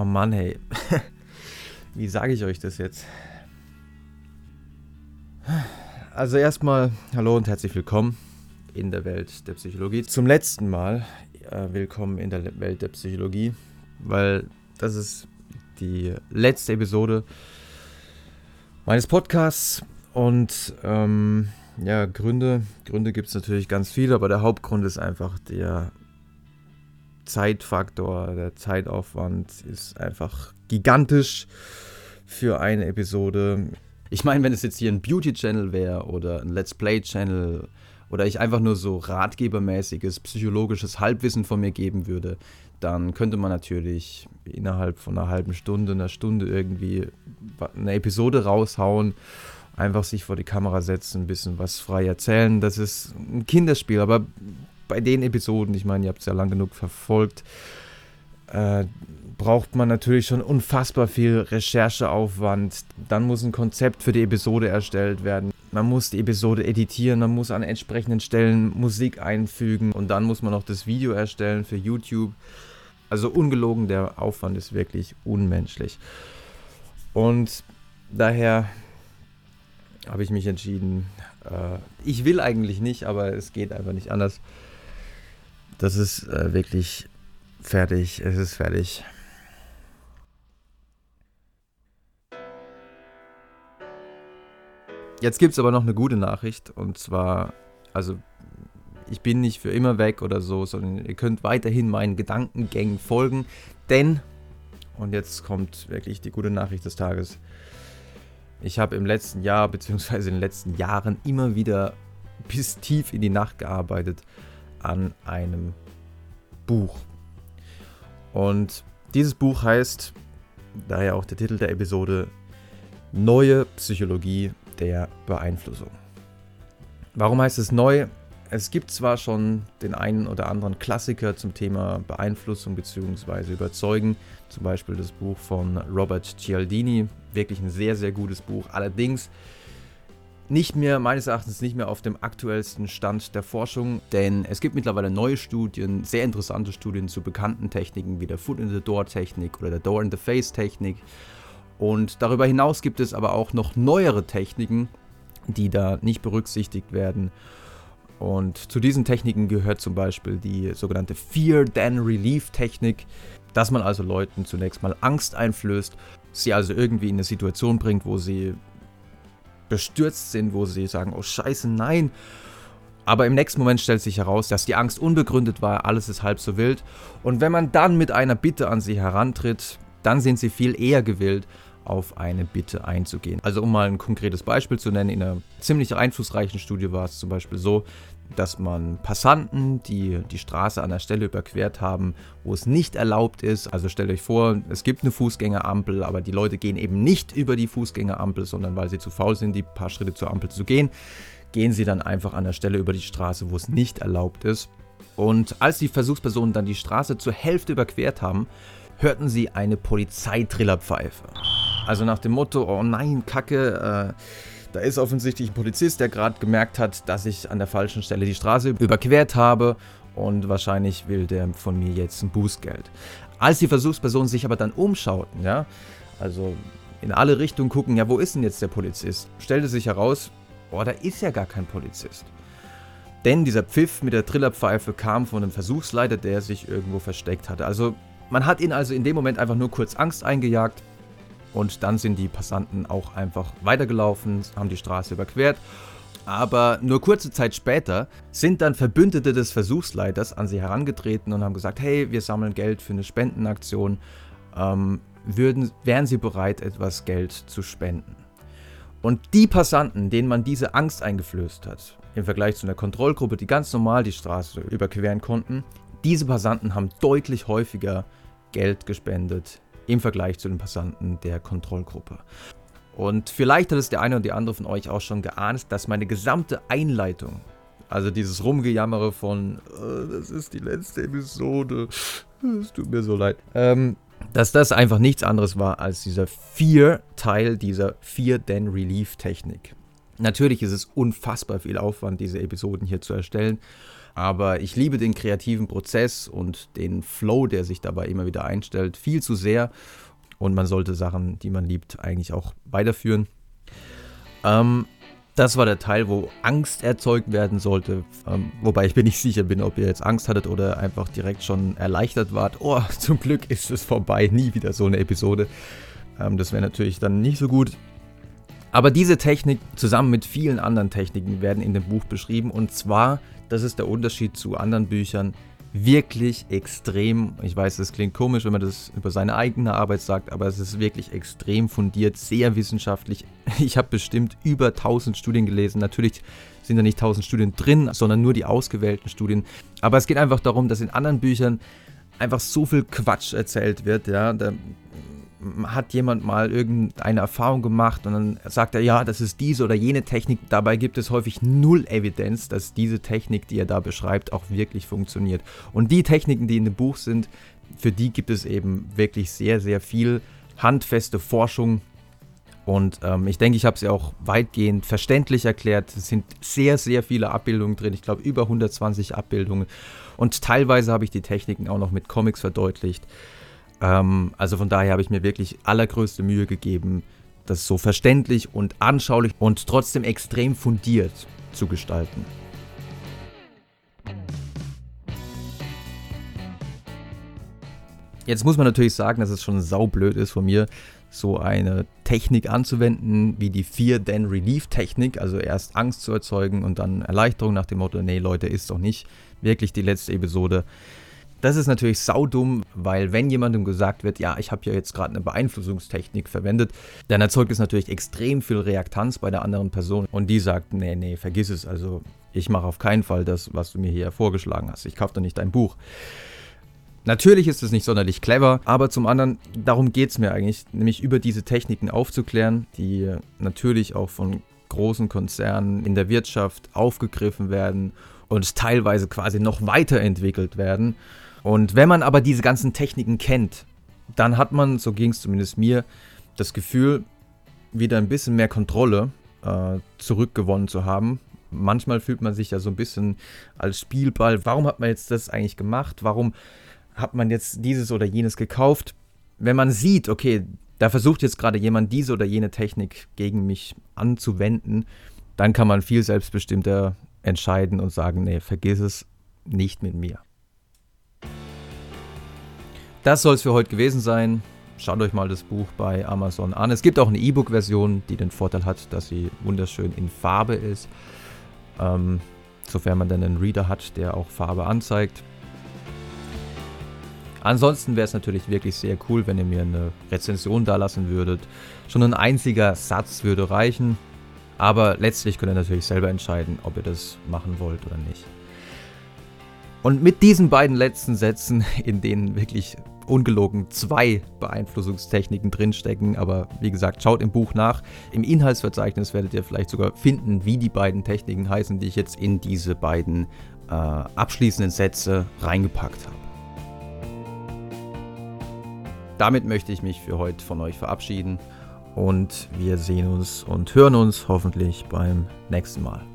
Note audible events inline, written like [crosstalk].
Oh Mann, hey. [laughs] Wie sage ich euch das jetzt? Also erstmal hallo und herzlich willkommen in der Welt der Psychologie. Zum letzten Mal äh, willkommen in der Welt der Psychologie, weil das ist die letzte Episode meines Podcasts und ähm, ja, Gründe, Gründe gibt es natürlich ganz viele, aber der Hauptgrund ist einfach der Zeitfaktor, der Zeitaufwand ist einfach gigantisch für eine Episode. Ich meine, wenn es jetzt hier ein Beauty-Channel wäre oder ein Let's Play-Channel oder ich einfach nur so ratgebermäßiges psychologisches Halbwissen von mir geben würde, dann könnte man natürlich innerhalb von einer halben Stunde, einer Stunde irgendwie eine Episode raushauen, einfach sich vor die Kamera setzen, ein bisschen was frei erzählen. Das ist ein Kinderspiel, aber bei den Episoden, ich meine, ihr habt es ja lang genug verfolgt, äh, braucht man natürlich schon unfassbar viel Rechercheaufwand. Dann muss ein Konzept für die Episode erstellt werden. Man muss die Episode editieren, man muss an entsprechenden Stellen Musik einfügen und dann muss man noch das Video erstellen für YouTube. Also ungelogen, der Aufwand ist wirklich unmenschlich. Und daher habe ich mich entschieden, äh, ich will eigentlich nicht, aber es geht einfach nicht anders. Das ist äh, wirklich fertig, es ist fertig. Jetzt gibt es aber noch eine gute Nachricht und zwar, also ich bin nicht für immer weg oder so, sondern ihr könnt weiterhin meinen Gedankengängen folgen, denn, und jetzt kommt wirklich die gute Nachricht des Tages, ich habe im letzten Jahr beziehungsweise in den letzten Jahren immer wieder bis tief in die Nacht gearbeitet an einem Buch. Und dieses Buch heißt, daher auch der Titel der Episode, Neue Psychologie der Beeinflussung. Warum heißt es neu? Es gibt zwar schon den einen oder anderen Klassiker zum Thema Beeinflussung bzw. Überzeugen, zum Beispiel das Buch von Robert Cialdini, wirklich ein sehr, sehr gutes Buch. Allerdings nicht mehr, meines Erachtens nicht mehr auf dem aktuellsten Stand der Forschung, denn es gibt mittlerweile neue Studien, sehr interessante Studien zu bekannten Techniken wie der Foot in the Door Technik oder der Door in the Face Technik. Und darüber hinaus gibt es aber auch noch neuere Techniken, die da nicht berücksichtigt werden. Und zu diesen Techniken gehört zum Beispiel die sogenannte Fear Then Relief Technik, dass man also Leuten zunächst mal Angst einflößt, sie also irgendwie in eine Situation bringt, wo sie bestürzt sind, wo sie sagen, oh scheiße, nein. Aber im nächsten Moment stellt sich heraus, dass die Angst unbegründet war, alles ist halb so wild. Und wenn man dann mit einer Bitte an sie herantritt, dann sind sie viel eher gewillt, auf eine Bitte einzugehen. Also um mal ein konkretes Beispiel zu nennen, in einer ziemlich einflussreichen Studie war es zum Beispiel so, dass man Passanten, die die Straße an der Stelle überquert haben, wo es nicht erlaubt ist, also stellt euch vor, es gibt eine Fußgängerampel, aber die Leute gehen eben nicht über die Fußgängerampel, sondern weil sie zu faul sind, die paar Schritte zur Ampel zu gehen, gehen sie dann einfach an der Stelle über die Straße, wo es nicht erlaubt ist. Und als die Versuchspersonen dann die Straße zur Hälfte überquert haben, hörten sie eine Polizeitrillerpfeife. Also nach dem Motto, oh nein, Kacke, äh, da ist offensichtlich ein Polizist, der gerade gemerkt hat, dass ich an der falschen Stelle die Straße überquert habe und wahrscheinlich will der von mir jetzt ein Bußgeld. Als die Versuchspersonen sich aber dann umschauten, ja, also in alle Richtungen gucken, ja, wo ist denn jetzt der Polizist? Stellte sich heraus, boah, da ist ja gar kein Polizist. Denn dieser Pfiff mit der Trillerpfeife kam von einem Versuchsleiter, der sich irgendwo versteckt hatte. Also man hat ihn also in dem Moment einfach nur kurz Angst eingejagt und dann sind die Passanten auch einfach weitergelaufen, haben die Straße überquert. Aber nur kurze Zeit später sind dann Verbündete des Versuchsleiters an sie herangetreten und haben gesagt, hey, wir sammeln Geld für eine Spendenaktion. Ähm, würden, wären sie bereit, etwas Geld zu spenden? Und die Passanten, denen man diese Angst eingeflößt hat, im Vergleich zu einer Kontrollgruppe, die ganz normal die Straße überqueren konnten, diese Passanten haben deutlich häufiger Geld gespendet im Vergleich zu den Passanten der Kontrollgruppe. Und vielleicht hat es der eine oder die andere von euch auch schon geahnt, dass meine gesamte Einleitung, also dieses Rumgejammere von, oh, das ist die letzte Episode, es tut mir so leid, ähm, dass das einfach nichts anderes war als dieser Fear-Teil dieser Fear-Then-Relief-Technik. Natürlich ist es unfassbar viel Aufwand, diese Episoden hier zu erstellen, Aber ich liebe den kreativen Prozess und den Flow, der sich dabei immer wieder einstellt, viel zu sehr. Und man sollte Sachen, die man liebt, eigentlich auch weiterführen. Ähm, das war der Teil, wo Angst erzeugt werden sollte. Ähm, wobei ich mir nicht sicher bin, ob ihr jetzt Angst hattet oder einfach direkt schon erleichtert wart. Oh, [laughs] zum Glück ist es vorbei. Nie wieder so eine Episode. Ähm, das wäre natürlich dann nicht so gut. Aber diese Technik zusammen mit vielen anderen Techniken werden in dem Buch beschrieben. Und zwar, das ist der Unterschied zu anderen Büchern, wirklich extrem, ich weiß, es klingt komisch, wenn man das über seine eigene Arbeit sagt, aber es ist wirklich extrem fundiert, sehr wissenschaftlich. [laughs] Ich habe bestimmt über 1000 Studien gelesen. Natürlich sind da nicht 1000 Studien drin, sondern nur die ausgewählten Studien. Aber es geht einfach darum, dass in anderen Büchern einfach so viel Quatsch erzählt wird, ja, da hat jemand mal irgendeine Erfahrung gemacht und dann sagt er, ja, das ist diese oder jene Technik. Dabei gibt es häufig null Evidenz, dass diese Technik, die er da beschreibt, auch wirklich funktioniert. Und die Techniken, die in dem Buch sind, für die gibt es eben wirklich sehr, sehr viel handfeste Forschung. Und ähm, ich denke, ich habe sie auch weitgehend verständlich erklärt. Es sind sehr, sehr viele Abbildungen drin. Ich glaube, über 120 Abbildungen. Und teilweise habe ich die Techniken auch noch mit Comics verdeutlicht. Ähm, also von daher habe ich mir wirklich allergrößte Mühe gegeben, das so verständlich und anschaulich und trotzdem extrem fundiert zu gestalten. Jetzt muss man natürlich sagen, dass es schon saublöd ist von mir, so eine Technik anzuwenden, wie die Fear-Then-Relief-Technik, also erst Angst zu erzeugen und dann Erleichterung nach dem Motto, nee Leute, ist doch nicht wirklich die letzte Episode. Das ist natürlich saudumm, weil wenn jemandem gesagt wird, ja, ich habe ja jetzt gerade eine Beeinflussungstechnik verwendet, dann erzeugt es natürlich extrem viel Reaktanz bei der anderen Person und die sagt, nee, nee, vergiss es, also ich mache auf keinen Fall das, was du mir hier vorgeschlagen hast. Ich kaufe doch nicht dein Buch. Natürlich ist es nicht sonderlich clever, aber zum anderen, darum geht es mir eigentlich, nämlich über diese Techniken aufzuklären, die natürlich auch von großen Konzernen in der Wirtschaft aufgegriffen werden und teilweise quasi noch weiterentwickelt werden. Und wenn man aber diese ganzen Techniken kennt, dann hat man, so ging es zumindest mir, das Gefühl, wieder ein bisschen mehr Kontrolle äh, zurückgewonnen zu haben. Manchmal fühlt man sich ja so ein bisschen als Spielball. Warum hat man jetzt das eigentlich gemacht? Warum hat man jetzt dieses oder jenes gekauft? Wenn man sieht, okay, da versucht jetzt gerade jemand diese oder jene Technik gegen mich anzuwenden, dann kann man viel selbstbestimmter entscheiden und sagen, nee, vergiss es nicht mit mir. Das soll es für heute gewesen sein. Schaut euch mal das Buch bei Amazon an. Es gibt auch eine E-Book-Version, die den Vorteil hat, dass sie wunderschön in Farbe ist. Ähm, sofern man dann einen Reader hat, der auch Farbe anzeigt. Ansonsten wäre es natürlich wirklich sehr cool, wenn ihr mir eine Rezension dalassen würdet. Schon ein einziger Satz würde reichen. Aber letztlich könnt ihr natürlich selber entscheiden, ob ihr das machen wollt oder nicht. Und mit diesen beiden letzten Sätzen, in denen wirklich ungelogen zwei Beeinflussungstechniken drinstecken, aber wie gesagt, schaut im Buch nach. Im Inhaltsverzeichnis werdet ihr vielleicht sogar finden, wie die beiden Techniken heißen, die ich jetzt in diese beiden äh, abschließenden Sätze reingepackt habe. Damit möchte ich mich für heute von euch verabschieden und wir sehen uns und hören uns hoffentlich beim nächsten Mal.